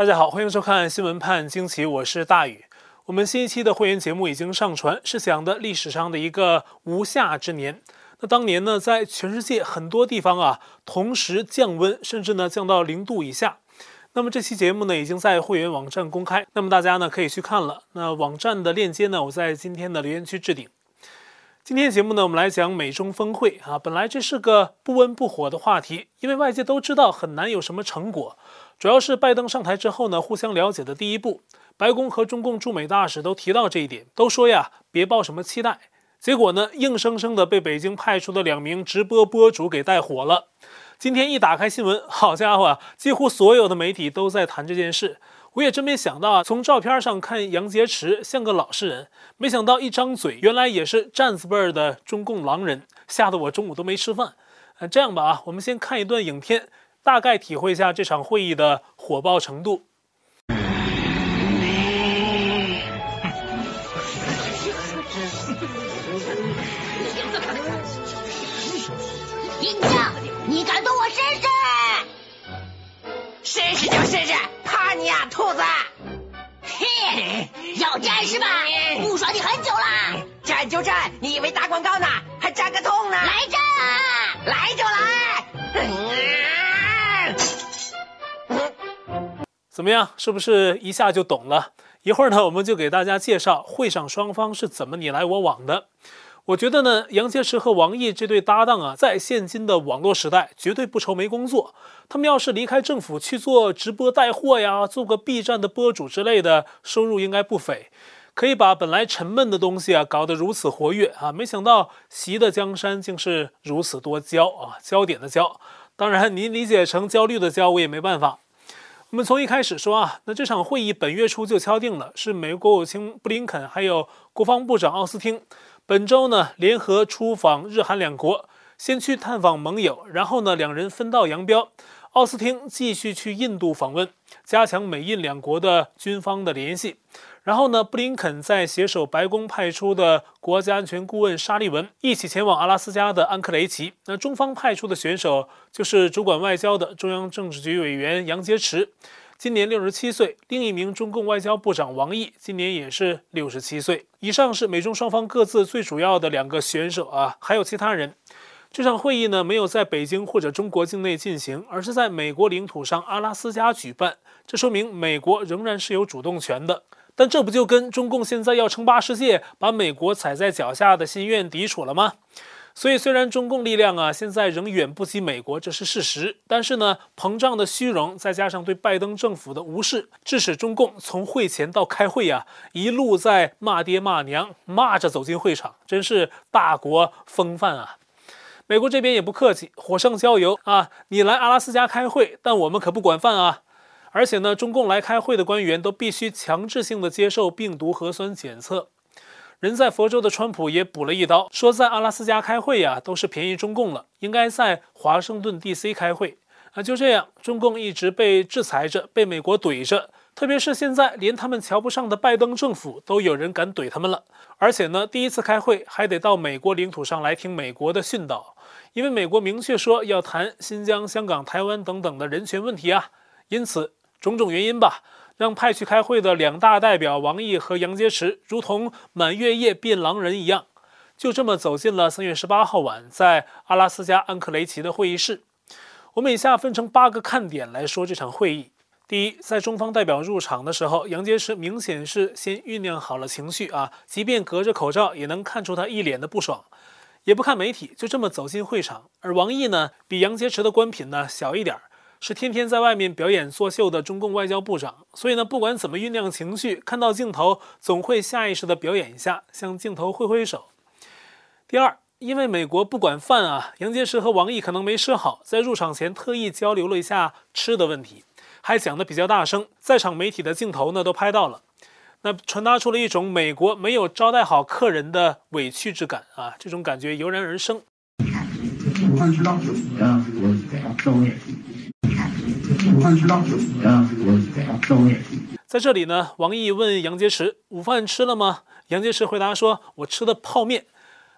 大家好，欢迎收看《新闻判惊奇》，我是大宇。我们新一期的会员节目已经上传，是讲的历史上的一个无夏之年。那当年呢，在全世界很多地方啊，同时降温，甚至呢降到零度以下。那么这期节目呢，已经在会员网站公开，那么大家呢可以去看了。那网站的链接呢，我在今天的留言区置顶。今天节目呢，我们来讲美中峰会啊。本来这是个不温不火的话题，因为外界都知道很难有什么成果。主要是拜登上台之后呢，互相了解的第一步，白宫和中共驻美大使都提到这一点，都说呀，别抱什么期待。结果呢，硬生生的被北京派出的两名直播播主给带火了。今天一打开新闻，好家伙，几乎所有的媒体都在谈这件事。我也真没想到啊，从照片上看杨洁篪像个老实人，没想到一张嘴原来也是战字辈儿的中共狼人，吓得我中午都没吃饭。呃，这样吧啊，我们先看一段影片，大概体会一下这场会议的火爆程度。你敢动我试试？试试就试试。怕你啊，兔子！嘿，要战是吧？不爽你很久了。战就战，你以为打广告呢？还战个痛呢？来战啊！来就来。怎么样？是不是一下就懂了？一会儿呢，我们就给大家介绍会上双方是怎么你来我往的。我觉得呢，杨洁篪和王毅这对搭档啊，在现今的网络时代，绝对不愁没工作。他们要是离开政府去做直播带货呀，做个 B 站的播主之类的，收入应该不菲，可以把本来沉闷的东西啊搞得如此活跃啊！没想到习的江山竟是如此多焦啊，焦点的焦。当然，您理解成焦虑的焦，我也没办法。我们从一开始说啊，那这场会议本月初就敲定了，是美国国务卿布林肯还有国防部长奥斯汀。本周呢，联合出访日韩两国，先去探访盟友，然后呢，两人分道扬镳。奥斯汀继续去印度访问，加强美印两国的军方的联系。然后呢，布林肯在携手白宫派出的国家安全顾问沙利文一起前往阿拉斯加的安克雷奇。那中方派出的选手就是主管外交的中央政治局委员杨洁篪。今年六十七岁，另一名中共外交部长王毅今年也是六十七岁。以上是美中双方各自最主要的两个选手啊，还有其他人。这场会议呢，没有在北京或者中国境内进行，而是在美国领土上阿拉斯加举办。这说明美国仍然是有主动权的。但这不就跟中共现在要称霸世界，把美国踩在脚下的心愿抵触了吗？所以，虽然中共力量啊现在仍远不及美国，这是事实。但是呢，膨胀的虚荣再加上对拜登政府的无视，致使中共从会前到开会呀，一路在骂爹骂娘，骂着走进会场，真是大国风范啊！美国这边也不客气，火上浇油啊！你来阿拉斯加开会，但我们可不管饭啊！而且呢，中共来开会的官员都必须强制性的接受病毒核酸检测。人在佛州的川普也补了一刀，说在阿拉斯加开会呀，都是便宜中共了，应该在华盛顿 DC 开会。啊，就这样，中共一直被制裁着，被美国怼着。特别是现在，连他们瞧不上的拜登政府都有人敢怼他们了。而且呢，第一次开会还得到美国领土上来听美国的训导，因为美国明确说要谈新疆、香港、台湾等等的人权问题啊。因此，种种原因吧。让派去开会的两大代表王毅和杨洁篪，如同满月夜变狼人一样，就这么走进了三月十八号晚在阿拉斯加安克雷奇的会议室。我们以下分成八个看点来说这场会议。第一，在中方代表入场的时候，杨洁篪明显是先酝酿好了情绪啊，即便隔着口罩，也能看出他一脸的不爽，也不看媒体，就这么走进会场。而王毅呢，比杨洁篪的官品呢小一点儿。是天天在外面表演作秀的中共外交部长，所以呢，不管怎么酝酿情绪，看到镜头总会下意识地表演一下，向镜头挥挥手。第二，因为美国不管饭啊，杨洁篪和王毅可能没吃好，在入场前特意交流了一下吃的问题，还讲得比较大声，在场媒体的镜头呢都拍到了，那传达出了一种美国没有招待好客人的委屈之感啊，这种感觉油然而生。在这里呢，王毅问杨洁篪：“午饭吃了吗？”杨洁篪回答说：“我吃的泡面。”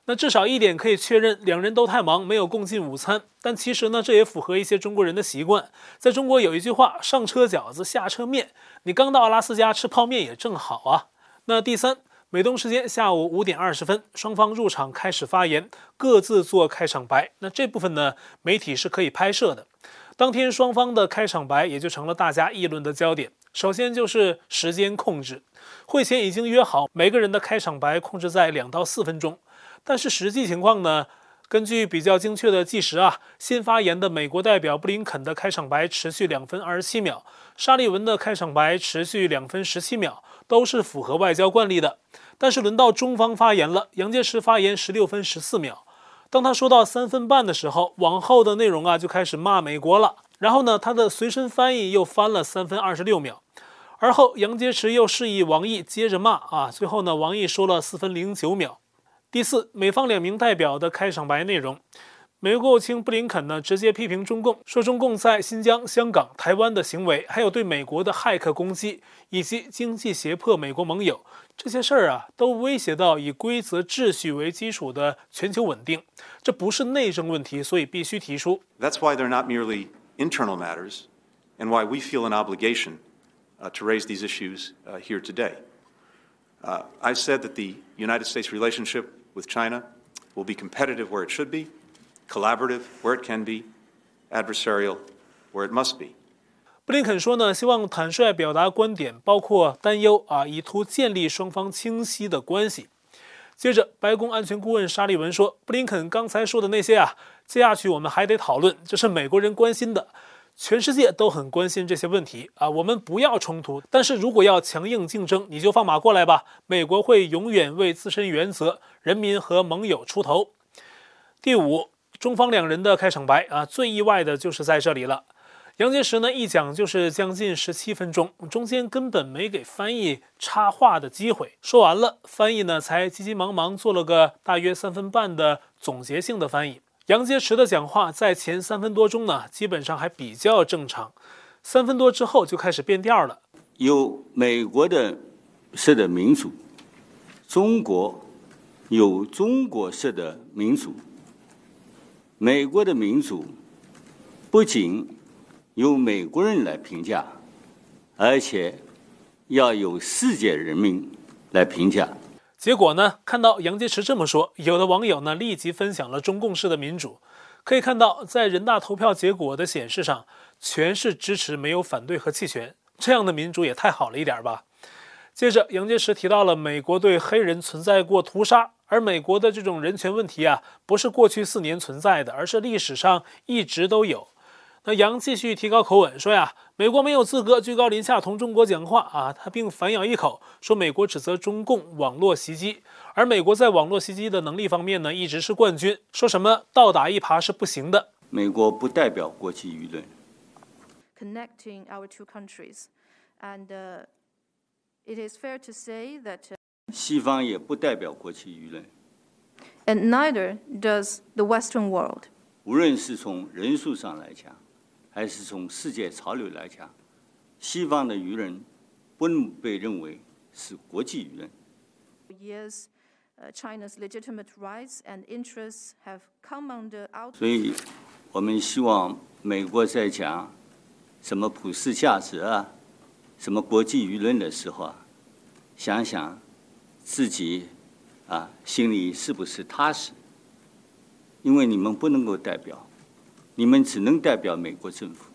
那至少一点可以确认，两人都太忙，没有共进午餐。但其实呢，这也符合一些中国人的习惯。在中国有一句话：“上车饺子，下车面。”你刚到阿拉斯加吃泡面也正好啊。那第三，美东时间下午五点二十分，双方入场开始发言，各自做开场白。那这部分呢，媒体是可以拍摄的。当天双方的开场白也就成了大家议论的焦点。首先就是时间控制，会前已经约好，每个人的开场白控制在两到四分钟。但是实际情况呢？根据比较精确的计时啊，新发言的美国代表布林肯的开场白持续两分二十七秒，沙利文的开场白持续两分十七秒，都是符合外交惯例的。但是轮到中方发言了，杨洁篪发言十六分十四秒。当他说到三分半的时候，往后的内容啊就开始骂美国了。然后呢，他的随身翻译又翻了三分二十六秒。而后杨洁篪又示意王毅接着骂啊，最后呢，王毅说了四分零九秒。第四，美方两名代表的开场白内容，美国国务卿布林肯呢直接批评中共，说中共在新疆、香港、台湾的行为，还有对美国的骇客攻击，以及经济胁迫美国盟友这些事儿啊，都威胁到以规则秩序为基础的全球稳定，这不是内政问题，所以必须提出。That's why they're not merely internal matters, and why we feel an obligation, uh, to raise these issues, here today. Uh, I've said that the United States relationship with China will be competitive where it should be, collaborative where it can be, adversarial where it must be. 布林肯说呢，希望坦率表达观点，包括担忧啊，以图建立双方清晰的关系。接着，白宫安全顾问沙利文说，布林肯刚才说的那些啊，接下去我们还得讨论，这是美国人关心的。全世界都很关心这些问题啊，我们不要冲突，但是如果要强硬竞争，你就放马过来吧。美国会永远为自身原则、人民和盟友出头。第五，中方两人的开场白啊，最意外的就是在这里了。杨洁篪呢一讲就是将近十七分钟，中间根本没给翻译插话的机会。说完了，翻译呢才急急忙忙做了个大约三分半的总结性的翻译。杨洁篪的讲话在前三分多钟呢，基本上还比较正常，三分多之后就开始变调了。有美国的式的民主，中国有中国式的民主。美国的民主不仅由美国人来评价，而且要由世界人民来评价。结果呢？看到杨洁篪这么说，有的网友呢立即分享了中共式的民主。可以看到，在人大投票结果的显示上，全是支持，没有反对和弃权。这样的民主也太好了一点吧。接着，杨洁篪提到了美国对黑人存在过屠杀，而美国的这种人权问题啊，不是过去四年存在的，而是历史上一直都有。那杨继续提高口吻说呀，美国没有资格居高临下同中国讲话啊！他并反咬一口说，美国指责中共网络袭击，而美国在网络袭击的能力方面呢，一直是冠军。说什么倒打一耙是不行的。美国不代表国际舆论。Connecting our two countries, and it is fair to say that 西方也不代表国际舆论。And neither does the Western world. 无论是从人数上来讲。还是从世界潮流来讲，西方的舆论不能被认为是国际舆论。所以，我们希望美国在讲什么普世价值啊，什么国际舆论的时候啊，想想自己啊，心里是不是踏实？因为你们不能够代表。你们只能代表美国政府。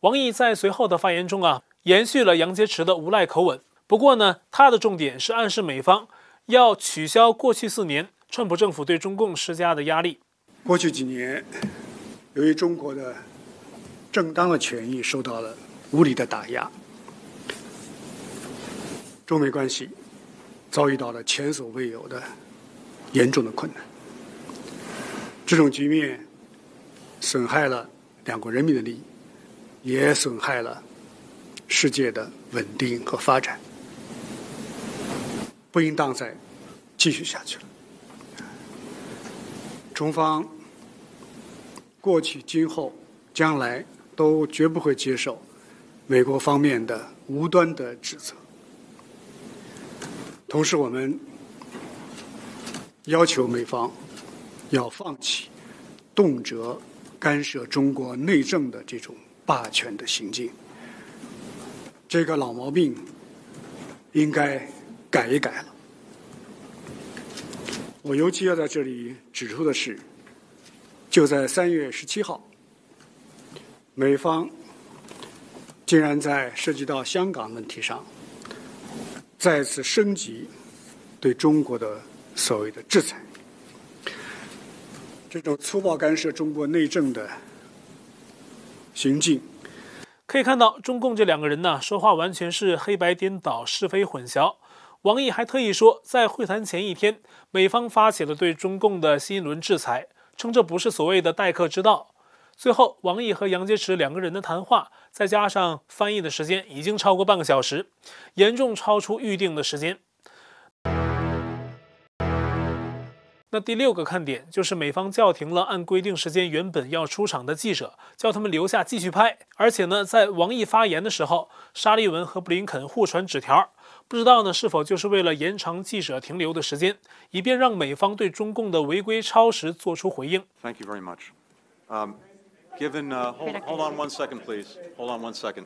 王毅在随后的发言中啊，延续了杨洁篪的无赖口吻。不过呢，他的重点是暗示美方要取消过去四年川普政府对中共施加的压力。过去几年，由于中国的正当的权益受到了无理的打压，中美关系遭遇到了前所未有的严重的困难。这种局面。损害了两国人民的利益，也损害了世界的稳定和发展，不应当再继续下去了。中方过去、今后、将来都绝不会接受美国方面的无端的指责。同时，我们要求美方要放弃动辄干涉中国内政的这种霸权的行径。这个老毛病应该改一改了。我尤其要在这里指出的是，就在三月十七号，美方竟然在涉及到香港问题上再次升级对中国的所谓的制裁，这种粗暴干涉中国内政的行径。可以看到，中共这两个人呢，说话完全是黑白颠倒、是非混淆。王毅还特意说，在会谈前一天，美方发起了对中共的新一轮制裁，称这不是所谓的待客之道。最后，王毅和杨洁篪两个人的谈话，再加上翻译的时间，已经超过半个小时，严重超出预定的时间。那第六个看点就是美方叫停了按规定时间原本要出场的记者，叫他们留下继续拍。而且呢，在王毅发言的时候，沙利文和布林肯互传纸条，不知道呢是否就是为了延长记者停留的时间，以便让美方对中共的违规超时做出回应。Thank you very much. Given, uh, hold, hold on one second, please. Hold on one second.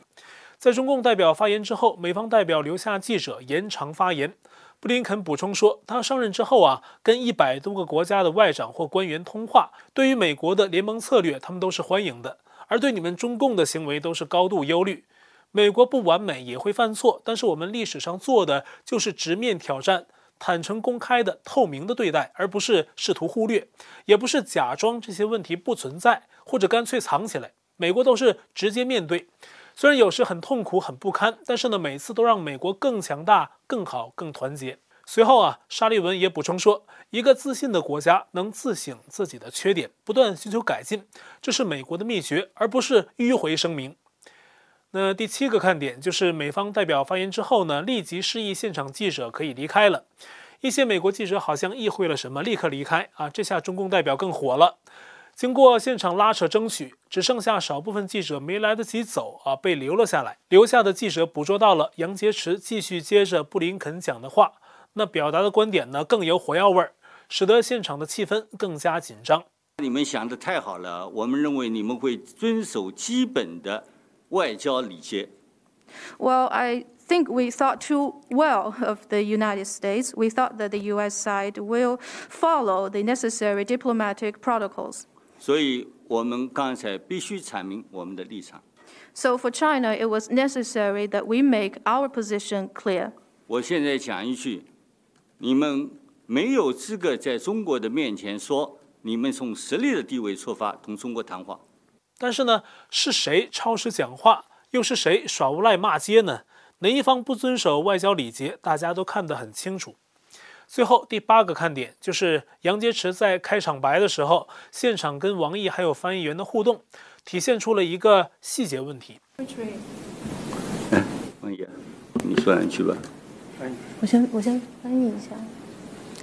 在中共代表发言之后，美方代表留下记者延长发言。布林肯补充说，他上任之后啊，跟一百多个国家的外长或官员通话，对于美国的联盟策略，他们都是欢迎的；而对你们中共的行为，都是高度忧虑。美国不完美，也会犯错，但是我们历史上做的就是直面挑战，坦诚、公开的、透明的对待，而不是试图忽略，也不是假装这些问题不存在，或者干脆藏起来。美国都是直接面对。虽然有时很痛苦、很不堪，但是呢，每次都让美国更强大、更好、更团结。随后啊，沙利文也补充说，一个自信的国家能自省自己的缺点，不断寻求改进，这是美国的秘诀，而不是迂回声明。那第七个看点就是美方代表发言之后呢，立即示意现场记者可以离开了。一些美国记者好像意会了什么，立刻离开啊，这下中共代表更火了。经过现场拉扯争取，只剩下少部分记者没来得及走啊，被留了下来。留下的记者捕捉到了杨洁篪继续接着布林肯讲的话，那表达的观点呢更有火药味儿，使得现场的气氛更加紧张。你们想得太好了，我们认为你们会遵守基本的外交礼节。Well, I think we thought too well of the United States. We thought that the U.S. side will follow the necessary diplomatic protocols. 所以我们刚才必须阐明我们的立场。So for China, it was necessary that we make our position clear. 我现在讲一句，你们没有资格在中国的面前说你们从实力的地位出发同中国谈话。但是呢，是谁超时讲话，又是谁耍无赖骂街呢？哪一方不遵守外交礼节，大家都看得很清楚。最后第八个看点就是杨洁篪在开场白的时候，现场跟王毅还有翻译员的互动，体现出了一个细节问题。哎，王毅，你说两句吧。我先我先翻译一下。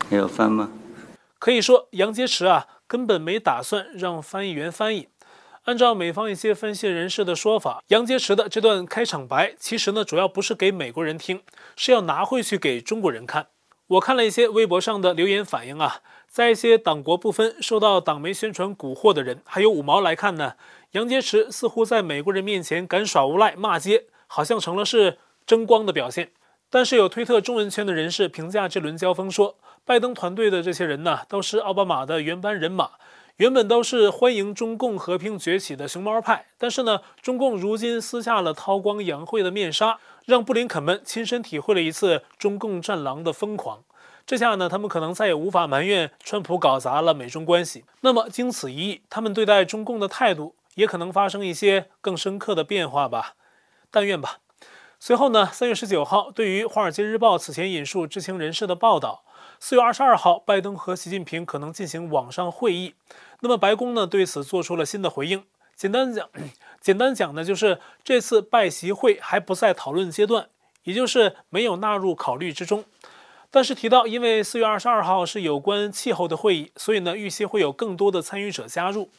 还要翻吗？可以说杨洁篪啊根本没打算让翻译员翻译。按照美方一些分析人士的说法，杨洁篪的这段开场白其实呢主要不是给美国人听，是要拿回去给中国人看。我看了一些微博上的留言反映啊，在一些党国不分、受到党媒宣传蛊惑的人，还有五毛来看呢，杨洁篪似乎在美国人面前敢耍无赖、骂街，好像成了是争光的表现。但是有推特中文圈的人士评价这轮交锋说，拜登团队的这些人呢，都是奥巴马的原班人马，原本都是欢迎中共和平崛起的熊猫派，但是呢，中共如今撕下了韬光养晦的面纱。让布林肯们亲身体会了一次中共战狼的疯狂，这下呢，他们可能再也无法埋怨川普搞砸了美中关系。那么，经此一役，他们对待中共的态度也可能发生一些更深刻的变化吧。但愿吧。随后呢，三月十九号，对于《华尔街日报》此前引述知情人士的报道，四月二十二号，拜登和习近平可能进行网上会议。那么，白宫呢对此做出了新的回应。简单讲。简单讲呢，就是这次拜习会还不在讨论阶段，也就是没有纳入考虑之中。但是提到，因为四月二十二号是有关气候的会议，所以呢，预期会有更多的参与者加入。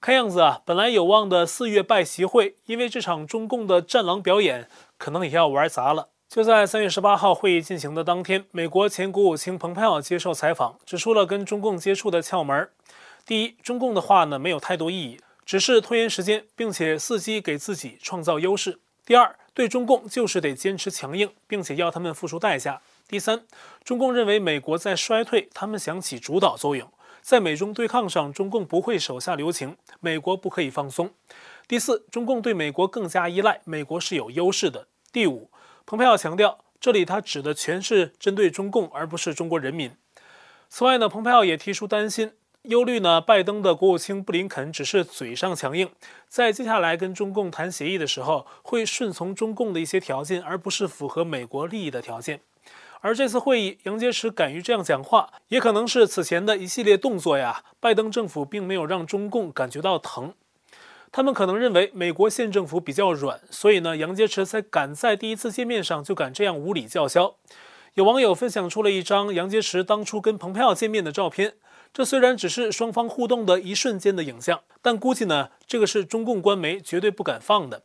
看样子啊，本来有望的四月拜习会，因为这场中共的战狼表演，可能也要玩砸了。就在三月十八号会议进行的当天，美国前国务卿蓬佩奥接受采访，指出了跟中共接触的窍门儿。第一，中共的话呢没有太多意义，只是拖延时间，并且伺机给自己创造优势。第二，对中共就是得坚持强硬，并且要他们付出代价。第三，中共认为美国在衰退，他们想起主导作用，在美中对抗上，中共不会手下留情，美国不可以放松。第四，中共对美国更加依赖，美国是有优势的。第五。蓬佩奥强调，这里他指的全是针对中共，而不是中国人民。此外呢，蓬佩奥也提出担心、忧虑呢，拜登的国务卿布林肯只是嘴上强硬，在接下来跟中共谈协议的时候，会顺从中共的一些条件，而不是符合美国利益的条件。而这次会议，杨洁篪敢于这样讲话，也可能是此前的一系列动作呀，拜登政府并没有让中共感觉到疼。他们可能认为美国县政府比较软，所以呢，杨洁篪才敢在第一次见面上就敢这样无理叫嚣。有网友分享出了一张杨洁篪当初跟蓬佩奥见面的照片，这虽然只是双方互动的一瞬间的影像，但估计呢，这个是中共官媒绝对不敢放的。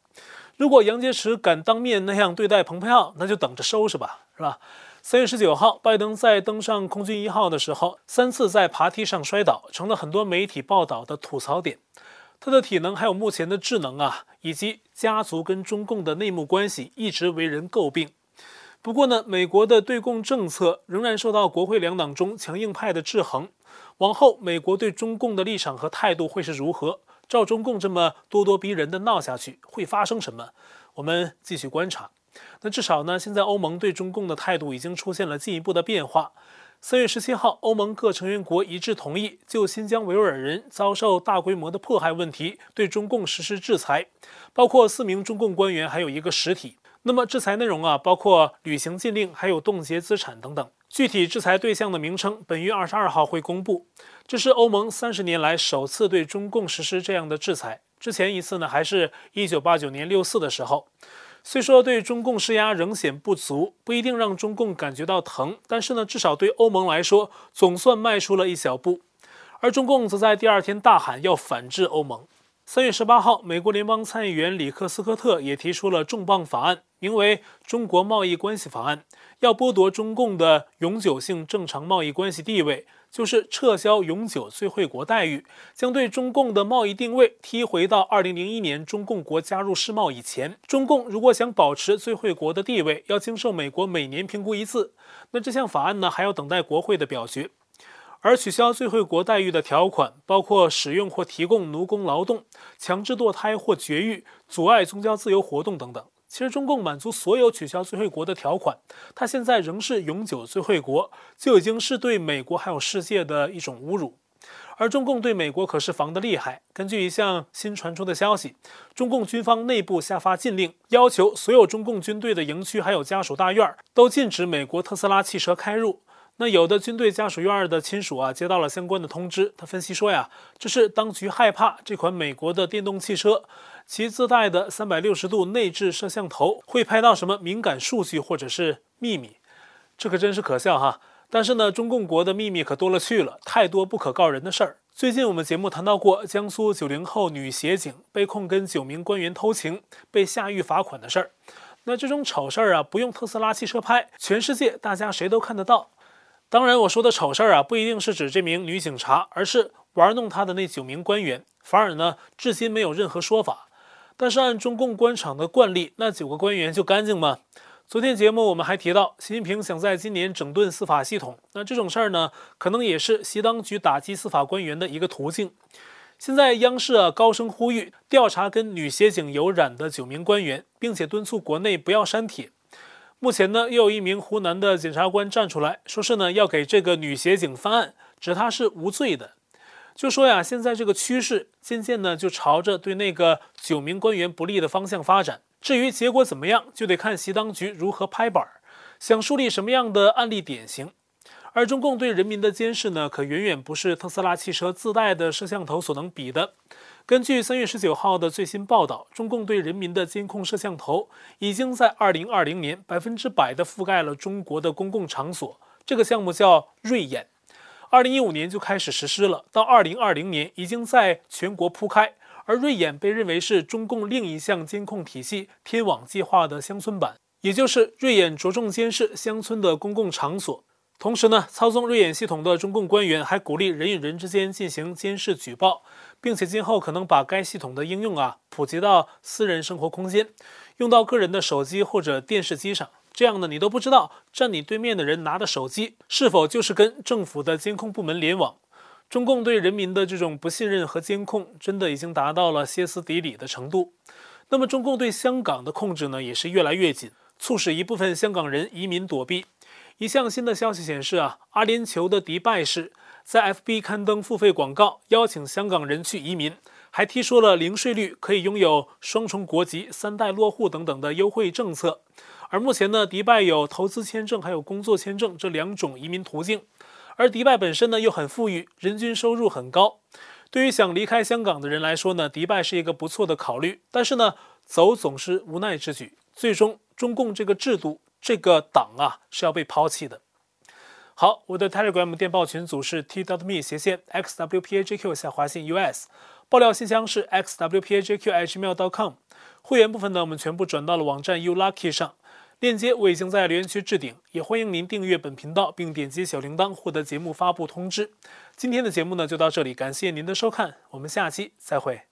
如果杨洁篪敢当面那样对待蓬佩奥，那就等着收拾吧，是吧？三月十九号，拜登在登上空军一号的时候，三次在爬梯上摔倒，成了很多媒体报道的吐槽点。他的体能还有目前的智能啊，以及家族跟中共的内幕关系，一直为人诟病。不过呢，美国的对共政策仍然受到国会两党中强硬派的制衡。往后，美国对中共的立场和态度会是如何？照中共这么咄咄逼人的闹下去，会发生什么？我们继续观察。那至少呢，现在欧盟对中共的态度已经出现了进一步的变化。三月十七号，欧盟各成员国一致同意就新疆维吾尔人遭受大规模的迫害问题对中共实施制裁，包括四名中共官员，还有一个实体。那么制裁内容啊，包括履行禁令，还有冻结资产等等。具体制裁对象的名称，本月二十二号会公布。这是欧盟三十年来首次对中共实施这样的制裁，之前一次呢，还是一九八九年六四的时候。虽说对中共施压仍显不足，不一定让中共感觉到疼，但是呢，至少对欧盟来说，总算迈出了一小步。而中共则在第二天大喊要反制欧盟。三月十八号，美国联邦参议员里克斯科特也提出了重磅法案，名为《中国贸易关系法案》，要剥夺中共的永久性正常贸易关系地位。就是撤销永久最惠国待遇，将对中共的贸易定位踢回到二零零一年中共国加入世贸以前。中共如果想保持最惠国的地位，要经受美国每年评估一次。那这项法案呢，还要等待国会的表决。而取消最惠国待遇的条款，包括使用或提供奴工劳动、强制堕胎或绝育、阻碍宗教自由活动等等。其实中共满足所有取消最惠国的条款，它现在仍是永久最惠国，就已经是对美国还有世界的一种侮辱。而中共对美国可是防得厉害。根据一项新传出的消息，中共军方内部下发禁令，要求所有中共军队的营区还有家属大院都禁止美国特斯拉汽车开入。那有的军队家属院的亲属啊，接到了相关的通知，他分析说呀，这是当局害怕这款美国的电动汽车。其自带的三百六十度内置摄像头会拍到什么敏感数据或者是秘密，这可真是可笑哈！但是呢，中共国的秘密可多了去了，太多不可告人的事儿。最近我们节目谈到过江苏九零后女协警被控跟九名官员偷情，被下狱罚款的事儿。那这种丑事儿啊，不用特斯拉汽车拍，全世界大家谁都看得到。当然，我说的丑事儿啊，不一定是指这名女警察，而是玩弄她的那九名官员。反而呢，至今没有任何说法。但是按中共官场的惯例，那九个官员就干净吗？昨天节目我们还提到，习近平想在今年整顿司法系统，那这种事儿呢，可能也是习当局打击司法官员的一个途径。现在央视啊高声呼吁调查跟女协警有染的九名官员，并且敦促国内不要删帖。目前呢，又有一名湖南的检察官站出来说是呢要给这个女协警翻案，指她是无罪的。就说呀，现在这个趋势渐渐呢就朝着对那个九名官员不利的方向发展。至于结果怎么样，就得看习当局如何拍板，想树立什么样的案例典型。而中共对人民的监视呢，可远远不是特斯拉汽车自带的摄像头所能比的。根据三月十九号的最新报道，中共对人民的监控摄像头已经在二零二零年百分之百的覆盖了中国的公共场所。这个项目叫“锐眼”。二零一五年就开始实施了，到二零二零年已经在全国铺开。而锐眼被认为是中共另一项监控体系“天网计划”的乡村版。也就是锐眼着重监视乡村的公共场所。同时呢，操纵锐眼系统的中共官员还鼓励人与人之间进行监视举报，并且今后可能把该系统的应用啊普及到私人生活空间，用到个人的手机或者电视机上。这样呢，你都不知道站你对面的人拿的手机是否就是跟政府的监控部门联网。中共对人民的这种不信任和监控，真的已经达到了歇斯底里的程度。那么，中共对香港的控制呢，也是越来越紧，促使一部分香港人移民躲避。一项新的消息显示啊，阿联酋的迪拜市在 FB 刊登付费广告，邀请香港人去移民，还提出了零税率、可以拥有双重国籍、三代落户等等的优惠政策。而目前呢，迪拜有投资签证还有工作签证这两种移民途径。而迪拜本身呢又很富裕，人均收入很高。对于想离开香港的人来说呢，迪拜是一个不错的考虑。但是呢，走总是无奈之举，最终中共这个制度、这个党啊是要被抛弃的。好，我的 Telegram 电报群组是 t.me 斜线 xwpajq 下划线 us，爆料信箱是 xwpajq@gmail.com。会员部分呢，我们全部转到了网站 ulucky 上。链接我已经在留言区置顶，也欢迎您订阅本频道并点击小铃铛获得节目发布通知。今天的节目呢就到这里，感谢您的收看，我们下期再会。